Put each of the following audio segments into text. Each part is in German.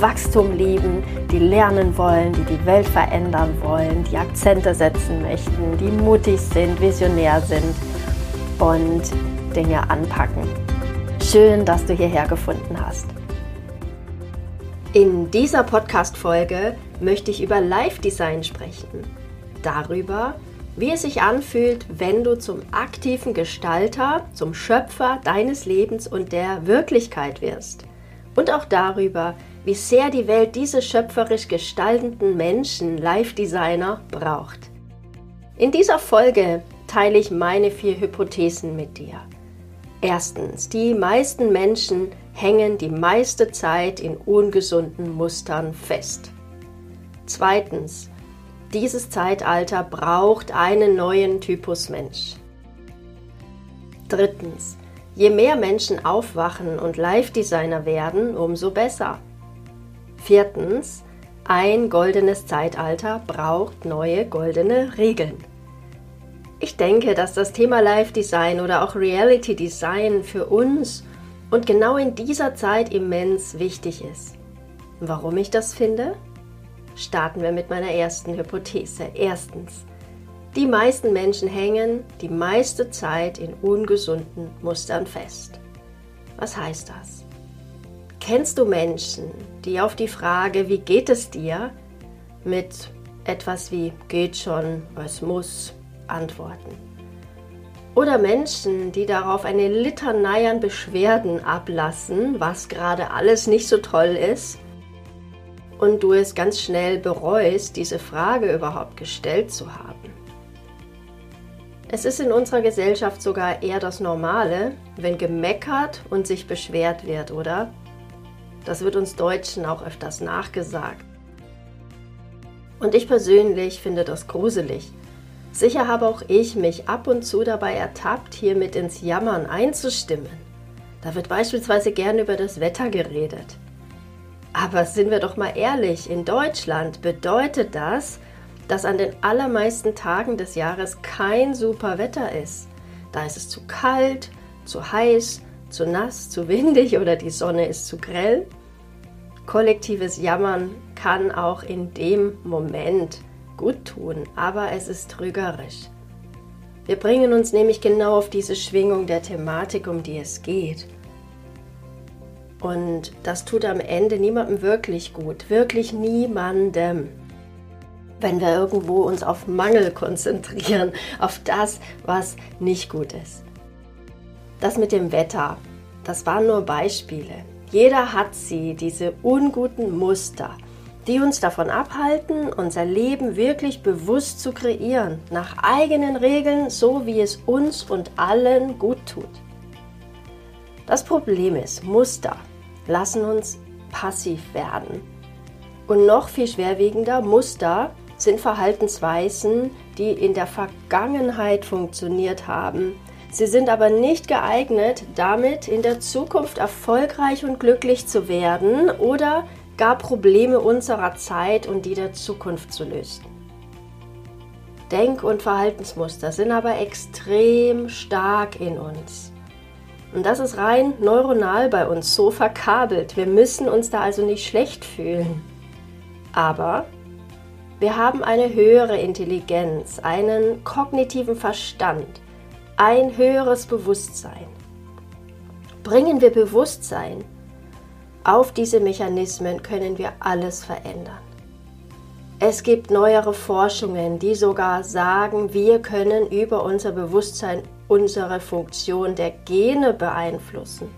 Wachstum lieben, die lernen wollen, die die Welt verändern wollen, die Akzente setzen möchten, die mutig sind, visionär sind und Dinge anpacken. Schön, dass du hierher gefunden hast. In dieser Podcast-Folge möchte ich über Live-Design sprechen. Darüber, wie es sich anfühlt, wenn du zum aktiven Gestalter, zum Schöpfer deines Lebens und der Wirklichkeit wirst. Und auch darüber, wie sehr die Welt diese schöpferisch gestaltenden Menschen, Live-Designer, braucht. In dieser Folge teile ich meine vier Hypothesen mit dir. Erstens, die meisten Menschen hängen die meiste Zeit in ungesunden Mustern fest. Zweitens, dieses Zeitalter braucht einen neuen Typus Mensch. Drittens, je mehr Menschen aufwachen und Live-Designer werden, umso besser. Viertens, ein goldenes Zeitalter braucht neue goldene Regeln. Ich denke, dass das Thema Live Design oder auch Reality Design für uns und genau in dieser Zeit immens wichtig ist. Warum ich das finde? Starten wir mit meiner ersten Hypothese. Erstens, die meisten Menschen hängen die meiste Zeit in ungesunden Mustern fest. Was heißt das? Kennst du Menschen, die auf die Frage, wie geht es dir, mit etwas wie geht schon, es muss, antworten? Oder Menschen, die darauf eine Litanei an Beschwerden ablassen, was gerade alles nicht so toll ist, und du es ganz schnell bereust, diese Frage überhaupt gestellt zu haben. Es ist in unserer Gesellschaft sogar eher das Normale, wenn gemeckert und sich beschwert wird, oder? Das wird uns Deutschen auch öfters nachgesagt. Und ich persönlich finde das gruselig. Sicher habe auch ich mich ab und zu dabei ertappt, hier mit ins Jammern einzustimmen. Da wird beispielsweise gern über das Wetter geredet. Aber sind wir doch mal ehrlich, in Deutschland bedeutet das, dass an den allermeisten Tagen des Jahres kein super Wetter ist. Da ist es zu kalt, zu heiß, zu nass, zu windig oder die Sonne ist zu grell. Kollektives Jammern kann auch in dem Moment gut tun, aber es ist trügerisch. Wir bringen uns nämlich genau auf diese Schwingung der Thematik, um die es geht. Und das tut am Ende niemandem wirklich gut, wirklich niemandem. Wenn wir irgendwo uns auf Mangel konzentrieren, auf das, was nicht gut ist. Das mit dem Wetter, das waren nur Beispiele. Jeder hat sie, diese unguten Muster, die uns davon abhalten, unser Leben wirklich bewusst zu kreieren, nach eigenen Regeln, so wie es uns und allen gut tut. Das Problem ist, Muster lassen uns passiv werden. Und noch viel schwerwiegender, Muster sind Verhaltensweisen, die in der Vergangenheit funktioniert haben. Sie sind aber nicht geeignet, damit in der Zukunft erfolgreich und glücklich zu werden oder gar Probleme unserer Zeit und die der Zukunft zu lösen. Denk- und Verhaltensmuster sind aber extrem stark in uns. Und das ist rein neuronal bei uns so verkabelt. Wir müssen uns da also nicht schlecht fühlen. Aber wir haben eine höhere Intelligenz, einen kognitiven Verstand, ein höheres Bewusstsein. Bringen wir Bewusstsein auf diese Mechanismen, können wir alles verändern. Es gibt neuere Forschungen, die sogar sagen, wir können über unser Bewusstsein unsere Funktion der Gene beeinflussen.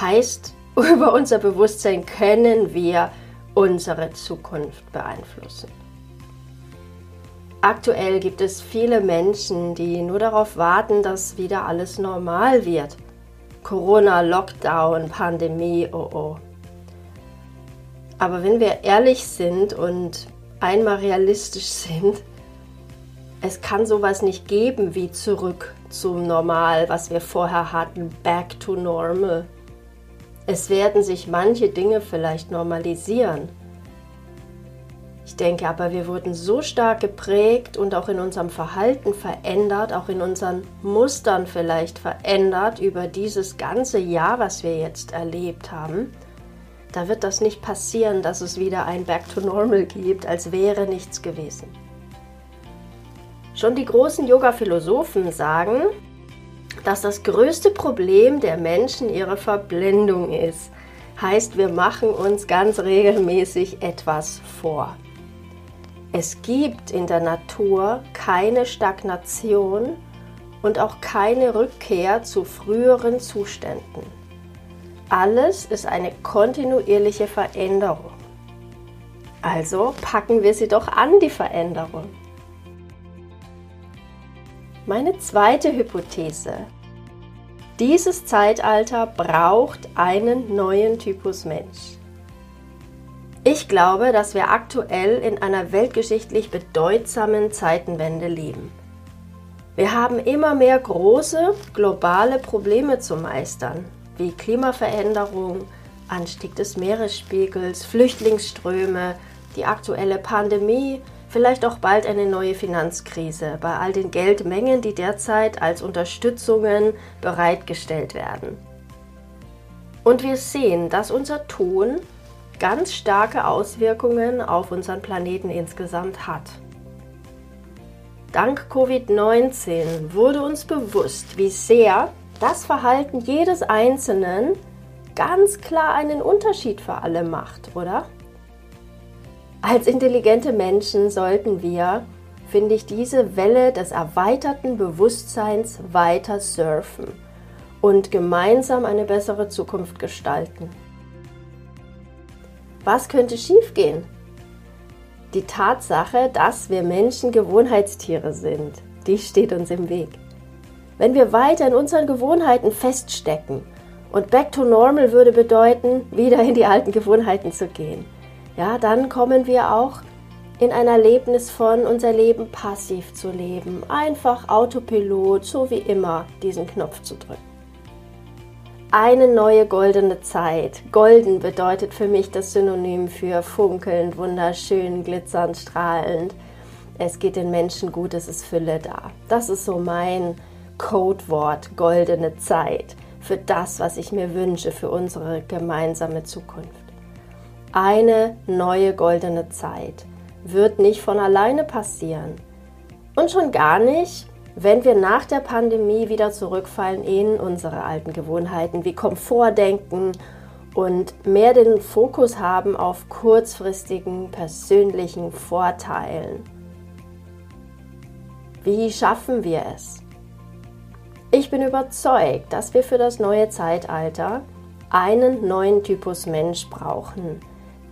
Heißt, über unser Bewusstsein können wir unsere Zukunft beeinflussen. Aktuell gibt es viele Menschen, die nur darauf warten, dass wieder alles normal wird. Corona, Lockdown, Pandemie, oh oh. Aber wenn wir ehrlich sind und einmal realistisch sind, es kann sowas nicht geben wie zurück zum Normal, was wir vorher hatten, back to normal. Es werden sich manche Dinge vielleicht normalisieren. Ich denke aber, wir wurden so stark geprägt und auch in unserem Verhalten verändert, auch in unseren Mustern vielleicht verändert über dieses ganze Jahr, was wir jetzt erlebt haben. Da wird das nicht passieren, dass es wieder ein Back to Normal gibt, als wäre nichts gewesen. Schon die großen Yoga-Philosophen sagen, dass das größte Problem der Menschen ihre Verblendung ist. Heißt, wir machen uns ganz regelmäßig etwas vor. Es gibt in der Natur keine Stagnation und auch keine Rückkehr zu früheren Zuständen. Alles ist eine kontinuierliche Veränderung. Also packen wir sie doch an, die Veränderung. Meine zweite Hypothese. Dieses Zeitalter braucht einen neuen Typus Mensch. Ich glaube, dass wir aktuell in einer weltgeschichtlich bedeutsamen Zeitenwende leben. Wir haben immer mehr große globale Probleme zu meistern, wie Klimaveränderung, Anstieg des Meeresspiegels, Flüchtlingsströme, die aktuelle Pandemie, vielleicht auch bald eine neue Finanzkrise bei all den Geldmengen, die derzeit als Unterstützungen bereitgestellt werden. Und wir sehen, dass unser Tun ganz starke Auswirkungen auf unseren Planeten insgesamt hat. Dank Covid-19 wurde uns bewusst, wie sehr das Verhalten jedes Einzelnen ganz klar einen Unterschied für alle macht, oder? Als intelligente Menschen sollten wir, finde ich, diese Welle des erweiterten Bewusstseins weiter surfen und gemeinsam eine bessere Zukunft gestalten. Was könnte schiefgehen? Die Tatsache, dass wir Menschen Gewohnheitstiere sind, die steht uns im Weg. Wenn wir weiter in unseren Gewohnheiten feststecken und Back to Normal würde bedeuten, wieder in die alten Gewohnheiten zu gehen, ja, dann kommen wir auch in ein Erlebnis von unser Leben passiv zu leben, einfach Autopilot, so wie immer, diesen Knopf zu drücken. Eine neue goldene Zeit. Golden bedeutet für mich das Synonym für funkelnd, wunderschön, glitzernd, strahlend. Es geht den Menschen gut, es ist Fülle da. Das ist so mein Codewort, goldene Zeit, für das, was ich mir wünsche, für unsere gemeinsame Zukunft. Eine neue goldene Zeit wird nicht von alleine passieren. Und schon gar nicht, wenn wir nach der Pandemie wieder zurückfallen in unsere alten Gewohnheiten wie Komfortdenken und mehr den Fokus haben auf kurzfristigen persönlichen Vorteilen. Wie schaffen wir es? Ich bin überzeugt, dass wir für das neue Zeitalter einen neuen Typus Mensch brauchen,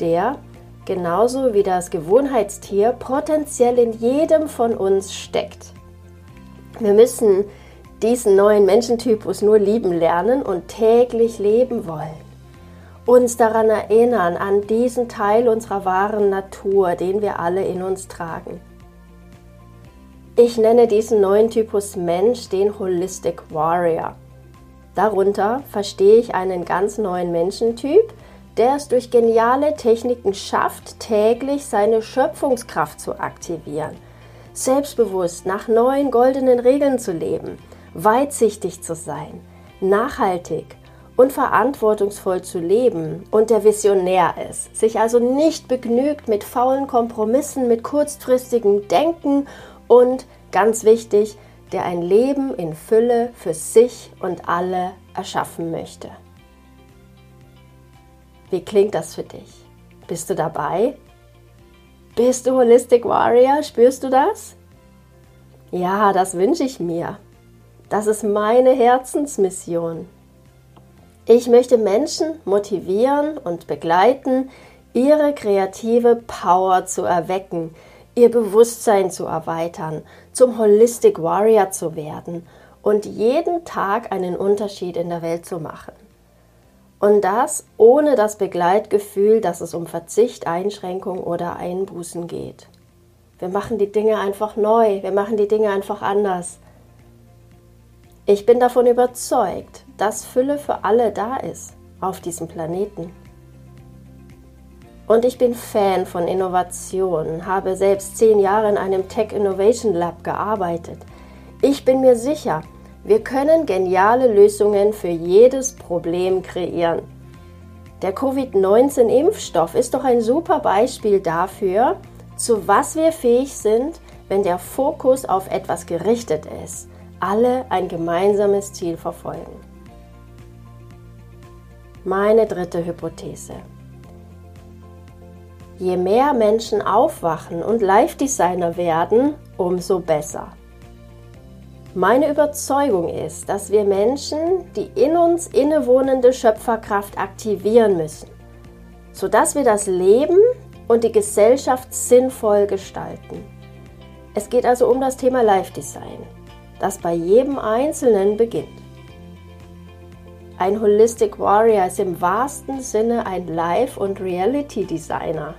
der, genauso wie das Gewohnheitstier, potenziell in jedem von uns steckt. Wir müssen diesen neuen Menschentypus nur lieben lernen und täglich leben wollen. Uns daran erinnern, an diesen Teil unserer wahren Natur, den wir alle in uns tragen. Ich nenne diesen neuen Typus Mensch den Holistic Warrior. Darunter verstehe ich einen ganz neuen Menschentyp, der es durch geniale Techniken schafft, täglich seine Schöpfungskraft zu aktivieren, selbstbewusst nach neuen goldenen Regeln zu leben, weitsichtig zu sein, nachhaltig und verantwortungsvoll zu leben und der Visionär ist, sich also nicht begnügt mit faulen Kompromissen, mit kurzfristigem Denken und, ganz wichtig, der ein Leben in Fülle für sich und alle erschaffen möchte. Wie klingt das für dich? Bist du dabei? Bist du Holistic Warrior? Spürst du das? Ja, das wünsche ich mir. Das ist meine Herzensmission. Ich möchte Menschen motivieren und begleiten, ihre kreative Power zu erwecken, ihr Bewusstsein zu erweitern, zum Holistic Warrior zu werden und jeden Tag einen Unterschied in der Welt zu machen. Und das ohne das Begleitgefühl, dass es um Verzicht, Einschränkung oder Einbußen geht. Wir machen die Dinge einfach neu, wir machen die Dinge einfach anders. Ich bin davon überzeugt, dass Fülle für alle da ist auf diesem Planeten. Und ich bin Fan von Innovation, habe selbst zehn Jahre in einem Tech Innovation Lab gearbeitet. Ich bin mir sicher, wir können geniale Lösungen für jedes Problem kreieren. Der Covid-19-Impfstoff ist doch ein super Beispiel dafür, zu was wir fähig sind, wenn der Fokus auf etwas gerichtet ist, alle ein gemeinsames Ziel verfolgen. Meine dritte Hypothese. Je mehr Menschen aufwachen und Live-Designer werden, umso besser. Meine Überzeugung ist, dass wir Menschen die in uns innewohnende Schöpferkraft aktivieren müssen, sodass wir das Leben und die Gesellschaft sinnvoll gestalten. Es geht also um das Thema Life Design, das bei jedem Einzelnen beginnt. Ein Holistic Warrior ist im wahrsten Sinne ein Life- und Reality-Designer.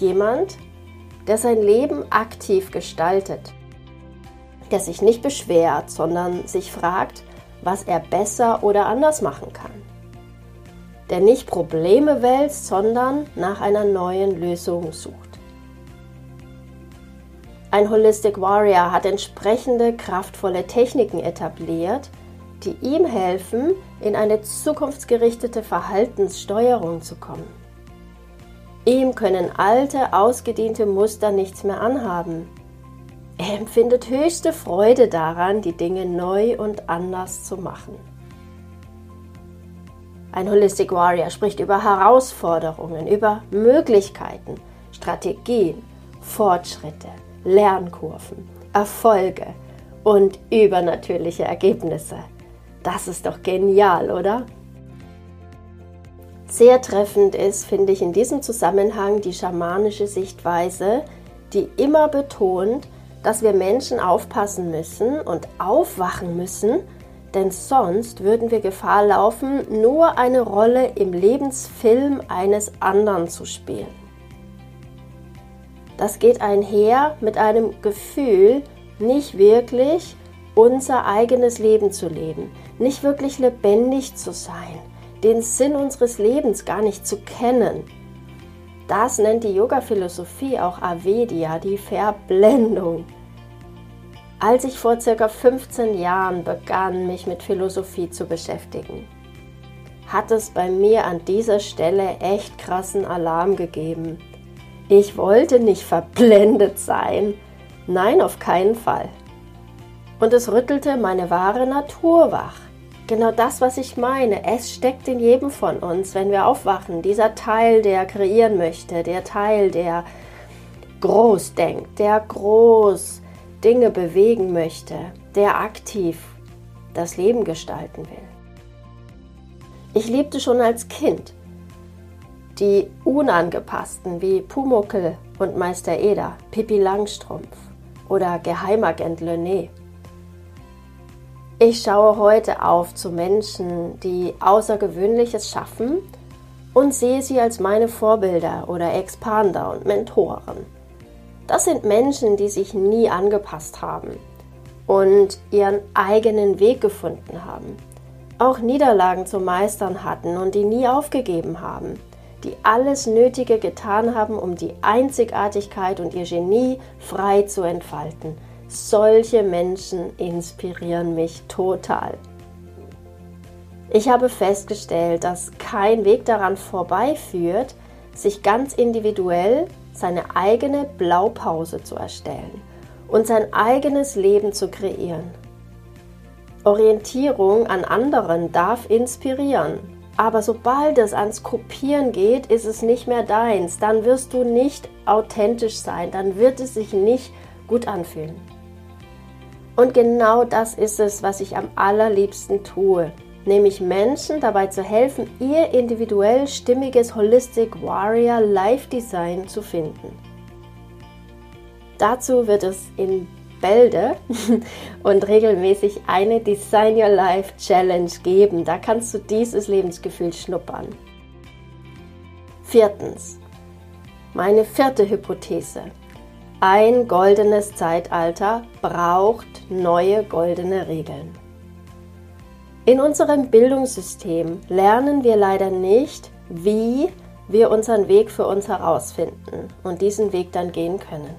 Jemand, der sein Leben aktiv gestaltet, der sich nicht beschwert, sondern sich fragt, was er besser oder anders machen kann der nicht Probleme wälzt, sondern nach einer neuen Lösung sucht. Ein Holistic Warrior hat entsprechende kraftvolle Techniken etabliert, die ihm helfen, in eine zukunftsgerichtete Verhaltenssteuerung zu kommen. Ihm können alte, ausgediente Muster nichts mehr anhaben. Er empfindet höchste Freude daran, die Dinge neu und anders zu machen. Ein Holistic Warrior spricht über Herausforderungen, über Möglichkeiten, Strategien, Fortschritte, Lernkurven, Erfolge und übernatürliche Ergebnisse. Das ist doch genial, oder? Sehr treffend ist, finde ich in diesem Zusammenhang die schamanische Sichtweise, die immer betont, dass wir Menschen aufpassen müssen und aufwachen müssen, denn sonst würden wir Gefahr laufen, nur eine Rolle im Lebensfilm eines anderen zu spielen. Das geht einher mit einem Gefühl, nicht wirklich unser eigenes Leben zu leben, nicht wirklich lebendig zu sein, den Sinn unseres Lebens gar nicht zu kennen. Das nennt die Yoga-Philosophie auch Avedya, die Verblendung. Als ich vor circa 15 Jahren begann, mich mit Philosophie zu beschäftigen, hat es bei mir an dieser Stelle echt krassen Alarm gegeben. Ich wollte nicht verblendet sein. Nein, auf keinen Fall. Und es rüttelte meine wahre Natur wach. Genau das, was ich meine. Es steckt in jedem von uns, wenn wir aufwachen. Dieser Teil, der kreieren möchte, der Teil, der groß denkt, der groß Dinge bewegen möchte, der aktiv das Leben gestalten will. Ich liebte schon als Kind die Unangepassten wie Pumuckel und Meister Eder, Pippi Langstrumpf oder Geheimagent Lené. Ich schaue heute auf zu Menschen, die Außergewöhnliches schaffen und sehe sie als meine Vorbilder oder Expander und Mentoren. Das sind Menschen, die sich nie angepasst haben und ihren eigenen Weg gefunden haben, auch Niederlagen zu meistern hatten und die nie aufgegeben haben, die alles Nötige getan haben, um die Einzigartigkeit und ihr Genie frei zu entfalten. Solche Menschen inspirieren mich total. Ich habe festgestellt, dass kein Weg daran vorbeiführt, sich ganz individuell seine eigene Blaupause zu erstellen und sein eigenes Leben zu kreieren. Orientierung an anderen darf inspirieren, aber sobald es ans Kopieren geht, ist es nicht mehr deins. Dann wirst du nicht authentisch sein, dann wird es sich nicht gut anfühlen. Und genau das ist es, was ich am allerliebsten tue nämlich Menschen dabei zu helfen, ihr individuell stimmiges Holistic Warrior Life Design zu finden. Dazu wird es in Bälde und regelmäßig eine Design Your Life Challenge geben. Da kannst du dieses Lebensgefühl schnuppern. Viertens. Meine vierte Hypothese. Ein goldenes Zeitalter braucht neue goldene Regeln. In unserem Bildungssystem lernen wir leider nicht, wie wir unseren Weg für uns herausfinden und diesen Weg dann gehen können.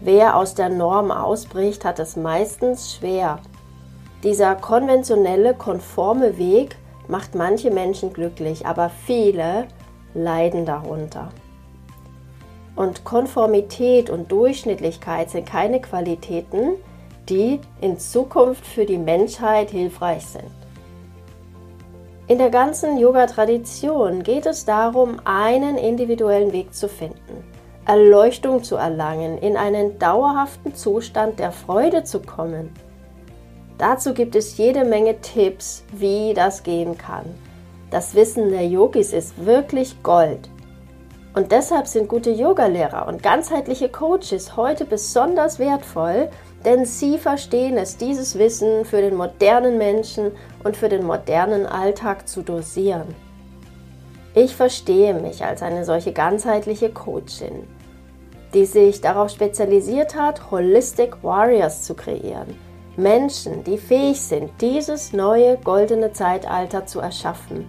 Wer aus der Norm ausbricht, hat es meistens schwer. Dieser konventionelle, konforme Weg macht manche Menschen glücklich, aber viele leiden darunter. Und Konformität und Durchschnittlichkeit sind keine Qualitäten, die in Zukunft für die Menschheit hilfreich sind. In der ganzen Yoga-Tradition geht es darum, einen individuellen Weg zu finden, Erleuchtung zu erlangen, in einen dauerhaften Zustand der Freude zu kommen. Dazu gibt es jede Menge Tipps, wie das gehen kann. Das Wissen der Yogis ist wirklich Gold. Und deshalb sind gute Yogalehrer und ganzheitliche Coaches heute besonders wertvoll, denn sie verstehen es, dieses Wissen für den modernen Menschen und für den modernen Alltag zu dosieren. Ich verstehe mich als eine solche ganzheitliche Coachin, die sich darauf spezialisiert hat, Holistic Warriors zu kreieren. Menschen, die fähig sind, dieses neue goldene Zeitalter zu erschaffen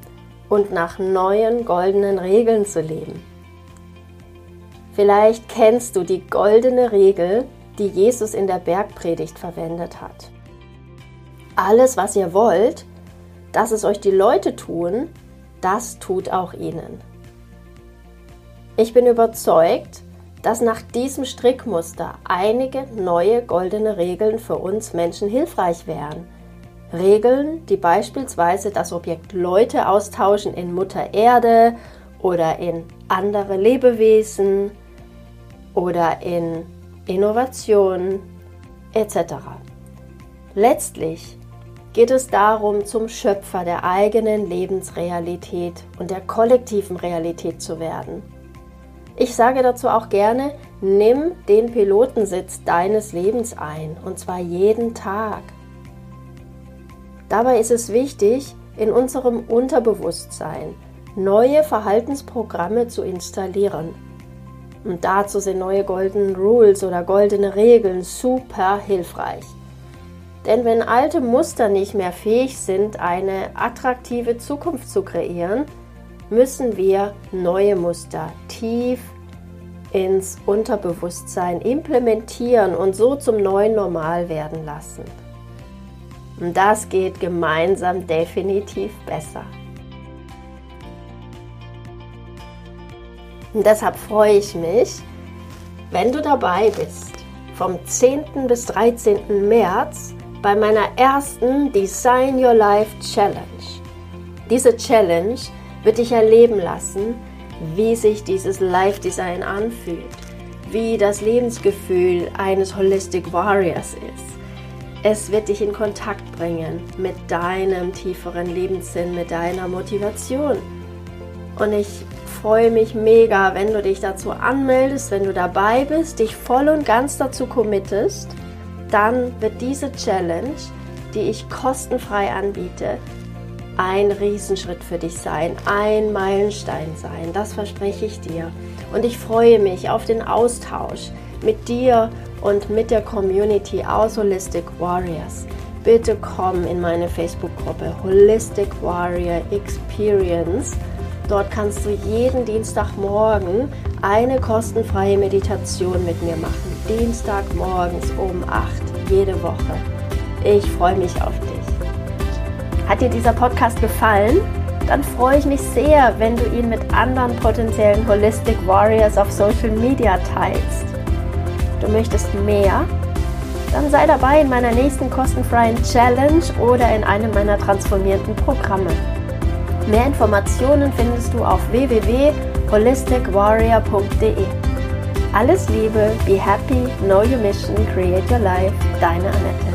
und nach neuen goldenen Regeln zu leben. Vielleicht kennst du die goldene Regel, die Jesus in der Bergpredigt verwendet hat. Alles, was ihr wollt, dass es euch die Leute tun, das tut auch ihnen. Ich bin überzeugt, dass nach diesem Strickmuster einige neue goldene Regeln für uns Menschen hilfreich wären. Regeln, die beispielsweise das Objekt Leute austauschen in Mutter Erde oder in andere Lebewesen oder in Innovation etc. Letztlich geht es darum, zum Schöpfer der eigenen Lebensrealität und der kollektiven Realität zu werden. Ich sage dazu auch gerne, nimm den Pilotensitz deines Lebens ein, und zwar jeden Tag. Dabei ist es wichtig, in unserem Unterbewusstsein neue Verhaltensprogramme zu installieren und dazu sind neue Golden Rules oder goldene Regeln super hilfreich. Denn wenn alte Muster nicht mehr fähig sind, eine attraktive Zukunft zu kreieren, müssen wir neue Muster tief ins Unterbewusstsein implementieren und so zum neuen Normal werden lassen. Und das geht gemeinsam definitiv besser. Und deshalb freue ich mich, wenn du dabei bist, vom 10. bis 13. März bei meiner ersten Design Your Life Challenge. Diese Challenge wird dich erleben lassen, wie sich dieses Life Design anfühlt, wie das Lebensgefühl eines Holistic Warriors ist. Es wird dich in Kontakt bringen mit deinem tieferen Lebenssinn, mit deiner Motivation. Und ich freue mich mega, wenn du dich dazu anmeldest, wenn du dabei bist, dich voll und ganz dazu committest. Dann wird diese Challenge, die ich kostenfrei anbiete, ein Riesenschritt für dich sein, ein Meilenstein sein. Das verspreche ich dir. Und ich freue mich auf den Austausch mit dir und mit der Community aus Holistic Warriors. Bitte komm in meine Facebook-Gruppe Holistic Warrior Experience Dort kannst du jeden Dienstagmorgen eine kostenfreie Meditation mit mir machen. Dienstagmorgens um 8, jede Woche. Ich freue mich auf dich. Hat dir dieser Podcast gefallen? Dann freue ich mich sehr, wenn du ihn mit anderen potenziellen Holistic Warriors auf Social Media teilst. Du möchtest mehr? Dann sei dabei in meiner nächsten kostenfreien Challenge oder in einem meiner transformierten Programme. Mehr Informationen findest du auf www.holisticwarrior.de. Alles Liebe, be happy, know your mission, create your life, deine Annette.